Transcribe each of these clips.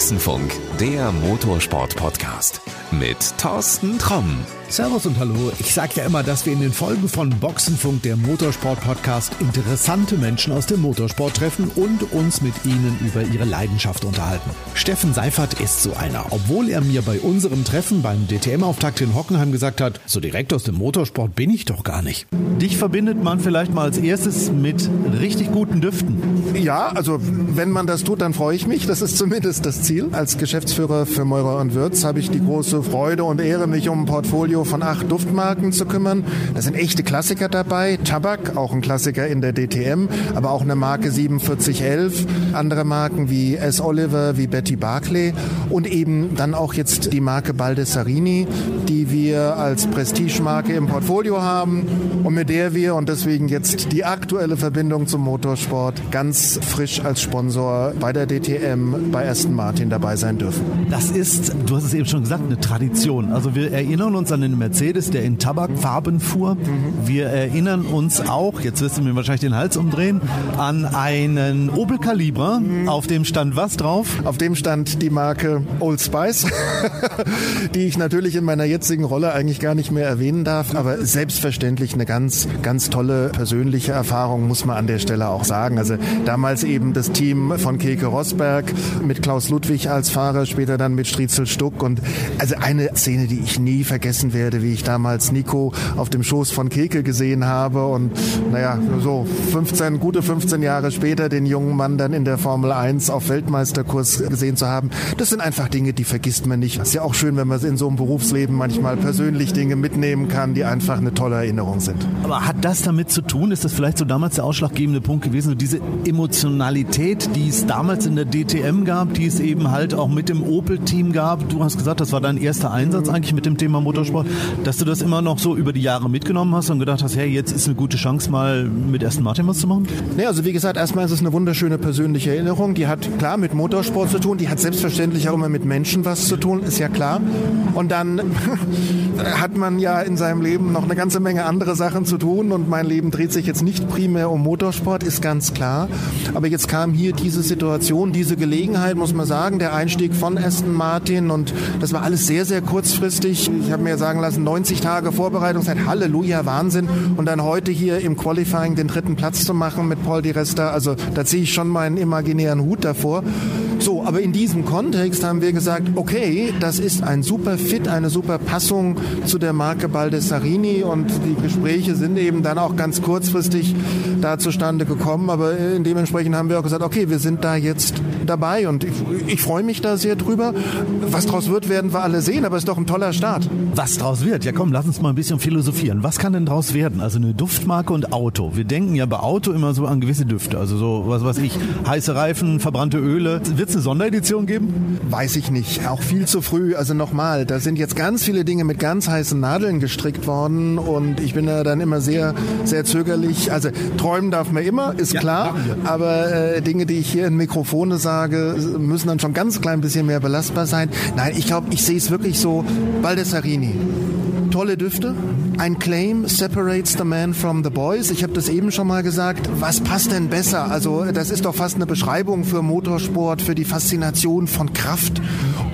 Boxenfunk, der Motorsport-Podcast mit Thorsten Tromm. Servus und hallo. Ich sage ja immer, dass wir in den Folgen von Boxenfunk, der Motorsport-Podcast, interessante Menschen aus dem Motorsport treffen und uns mit ihnen über ihre Leidenschaft unterhalten. Steffen Seifert ist so einer. Obwohl er mir bei unserem Treffen beim DTM-Auftakt in Hockenheim gesagt hat, so direkt aus dem Motorsport bin ich doch gar nicht. Dich verbindet man vielleicht mal als erstes mit richtig guten Düften. Ja, also wenn man das tut, dann freue ich mich. Das ist zumindest das Ziel. Als Geschäftsführer für Meurer und Würz habe ich die große Freude und Ehre, mich um ein Portfolio von acht Duftmarken zu kümmern. Da sind echte Klassiker dabei. Tabak, auch ein Klassiker in der DTM, aber auch eine Marke 4711. Andere Marken wie S. Oliver, wie Betty Barclay und eben dann auch jetzt die Marke Baldessarini, die wir als Prestigemarke im Portfolio haben und mit der wir und deswegen jetzt die aktuelle Verbindung zum Motorsport ganz frisch als Sponsor bei der DTM bei Aston Martin dabei sein dürfen. Das ist, du hast es eben schon gesagt, eine Tradition. Also wir erinnern uns an den Mercedes, der in Tabakfarben fuhr. Wir erinnern uns auch, jetzt wirst du mir wahrscheinlich den Hals umdrehen, an einen Opel Calibra. Auf dem stand was drauf? Auf dem stand die Marke Old Spice, die ich natürlich in meiner jetzigen Rolle eigentlich gar nicht mehr erwähnen darf, aber selbstverständlich eine ganz, ganz tolle persönliche Erfahrung, muss man an der Stelle auch sagen. Also damals eben das Team von Keke Rosberg mit Klaus Ludwig als Fahrer, später dann mit Striezel Stuck und also eine Szene, die ich nie vergessen werde, wie ich damals Nico auf dem Schoß von Keke gesehen habe und naja, so 15, gute 15 Jahre später den jungen Mann dann in der Formel 1 auf Weltmeisterkurs gesehen zu haben. Das sind einfach Dinge, die vergisst man nicht. Ist ja auch schön, wenn man in so einem Berufsleben manchmal persönlich Dinge mitnehmen kann, die einfach eine tolle Erinnerung sind. Aber hat das damit zu tun? Ist das vielleicht so damals der ausschlaggebende Punkt gewesen? So diese Emotionalität, die es damals in der DTM gab, die es eben halt auch mit dem Opel-Team gab. Du hast gesagt, das war dein erster Einsatz eigentlich mit dem Thema Motorsport, dass du das immer noch so über die Jahre mitgenommen hast und gedacht hast, hey, jetzt ist eine gute Chance, mal mit Aston Martin was zu machen? Nee, also wie gesagt, erstmal ist es eine wunderschöne persönliche Erinnerung. Die hat klar mit Motorsport zu tun, die hat selbstverständlich auch immer mit Menschen was zu tun, ist ja klar. Und dann hat man ja in seinem Leben noch eine ganze Menge andere Sachen zu tun und mein Leben dreht sich jetzt nicht primär um Motorsport, ist ganz klar. Aber jetzt kam hier diese Situation, diese Gelegenheit, muss man sagen, der Einstieg von Aston Martin und das war alles sehr, sehr kurzfristig. Ich habe mir sagen lassen, 90 Tage Vorbereitungszeit, Halleluja, Wahnsinn. Und dann heute hier im Qualifying den dritten Platz zu machen mit Paul Di Resta, also da ziehe ich schon meinen imaginären Hut davor. So, aber in diesem Kontext haben wir gesagt, okay, das ist ein super Fit, eine super Passung zu der Marke Baldessarini und die Gespräche sind eben dann auch ganz kurzfristig da zustande gekommen, aber dementsprechend haben wir auch gesagt, okay, wir sind da jetzt dabei und ich, ich freue mich da sehr drüber. Was draus wird, werden wir alle sehen, aber es ist doch ein toller Start. Was draus wird? Ja komm, lass uns mal ein bisschen philosophieren. Was kann denn draus werden? Also eine Duftmarke und Auto. Wir denken ja bei Auto immer so an gewisse Düfte, also so was weiß ich, heiße Reifen, verbrannte Öle. Wird es eine Sonderedition geben? Weiß ich nicht. Auch viel zu früh. Also nochmal, da sind jetzt ganz viele Dinge mit ganz heißen Nadeln gestrickt worden und ich bin da dann immer sehr, sehr zögerlich. Also träumen darf man immer, ist Ja, klar. Aber äh, Dinge, die ich hier in Mikrofone sage, müssen dann schon ganz klein bisschen mehr belastbar sein. Nein, ich glaube, ich sehe es wirklich so. Baldessarini. Tolle Düfte. Ein Claim separates the man from the boys. Ich habe das eben schon mal gesagt. Was passt denn besser? Also das ist doch fast eine Beschreibung für Motorsport, für die Faszination von Kraft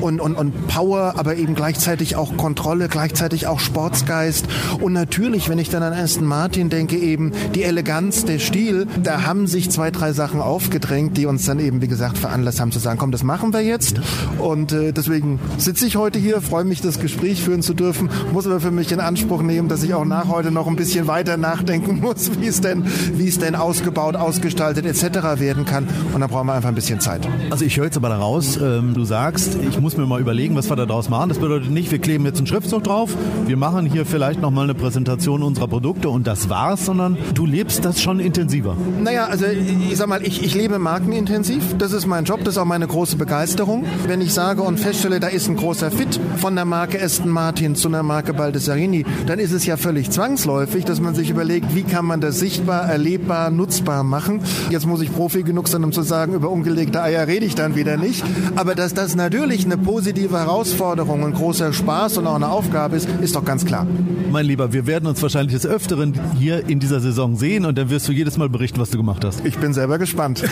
und, und, und Power, aber eben gleichzeitig auch Kontrolle, gleichzeitig auch Sportsgeist. Und natürlich, wenn ich dann an Aston Martin denke, eben die Eleganz, der Stil, da haben sich zwei, drei Sachen aufgedrängt, die uns dann eben, wie gesagt, veranlasst haben zu sagen, komm, das machen wir jetzt. Und äh, deswegen sitze ich heute hier, freue mich, das Gespräch führen zu dürfen, muss aber für mich in Anspruch nehmen, dass ich auch nach heute noch ein bisschen weiter nachdenken muss, wie es denn, wie es denn ausgebaut, ausgestaltet etc. werden kann. Und da brauchen wir einfach ein bisschen Zeit. Also ich höre jetzt aber daraus, ähm, du sagst, ich muss mir mal überlegen, was wir da draus machen. Das bedeutet nicht, wir kleben jetzt einen Schriftzug drauf, wir machen hier vielleicht nochmal eine Präsentation unserer Produkte und das war's, sondern du lebst das schon intensiver. Naja, also ich sag mal, ich, ich lebe markenintensiv. Das ist mein Job, das ist auch meine große Begeisterung. Wenn ich sage und feststelle, da ist ein großer Fit von der Marke Aston Martin zu einer Marke Baldessarini, dann ist es ja völlig zwangsläufig, dass man sich überlegt, wie kann man das sichtbar, erlebbar, nutzbar machen. Jetzt muss ich Profi genug sein, um zu sagen, über ungelegte Eier rede ich dann wieder nicht. Aber dass das natürlich eine eine positive Herausforderung, ein großer Spaß und auch eine Aufgabe ist, ist doch ganz klar. Mein Lieber, wir werden uns wahrscheinlich des Öfteren hier in dieser Saison sehen und dann wirst du jedes Mal berichten, was du gemacht hast. Ich bin selber gespannt.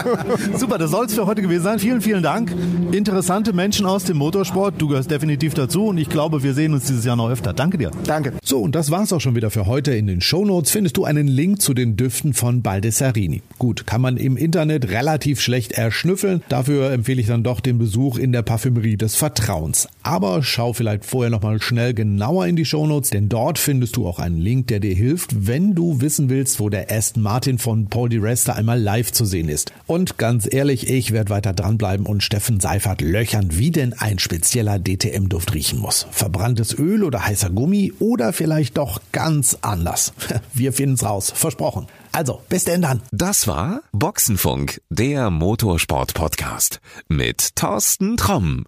Super, das soll es für heute gewesen sein. Vielen, vielen Dank. Interessante Menschen aus dem Motorsport. Du gehörst definitiv dazu und ich glaube, wir sehen uns dieses Jahr noch öfter. Danke dir. Danke. So, und das war's auch schon wieder für heute. In den Shownotes findest du einen Link zu den Düften von Baldessarini. Gut, kann man im Internet relativ schlecht erschnüffeln. Dafür empfehle ich dann doch den Besuch in der Parfümerie des Vertrauens. Aber schau vielleicht vorher nochmal schnell genauer in die Shownotes, denn dort findest du auch einen Link, der dir hilft, wenn du wissen willst, wo der Aston Martin von Paul di Resta einmal live zu sehen ist. Und ganz ehrlich, ich werde weiter dranbleiben und Steffen Seifert löchern, wie denn ein spezieller DTM-Duft riechen muss. Verbranntes Öl oder heißer Gummi oder vielleicht doch ganz anders. Wir finden's raus, versprochen. Also, bis denn dann. Das war Boxenfunk, der Motorsport-Podcast mit Thorsten Tromm.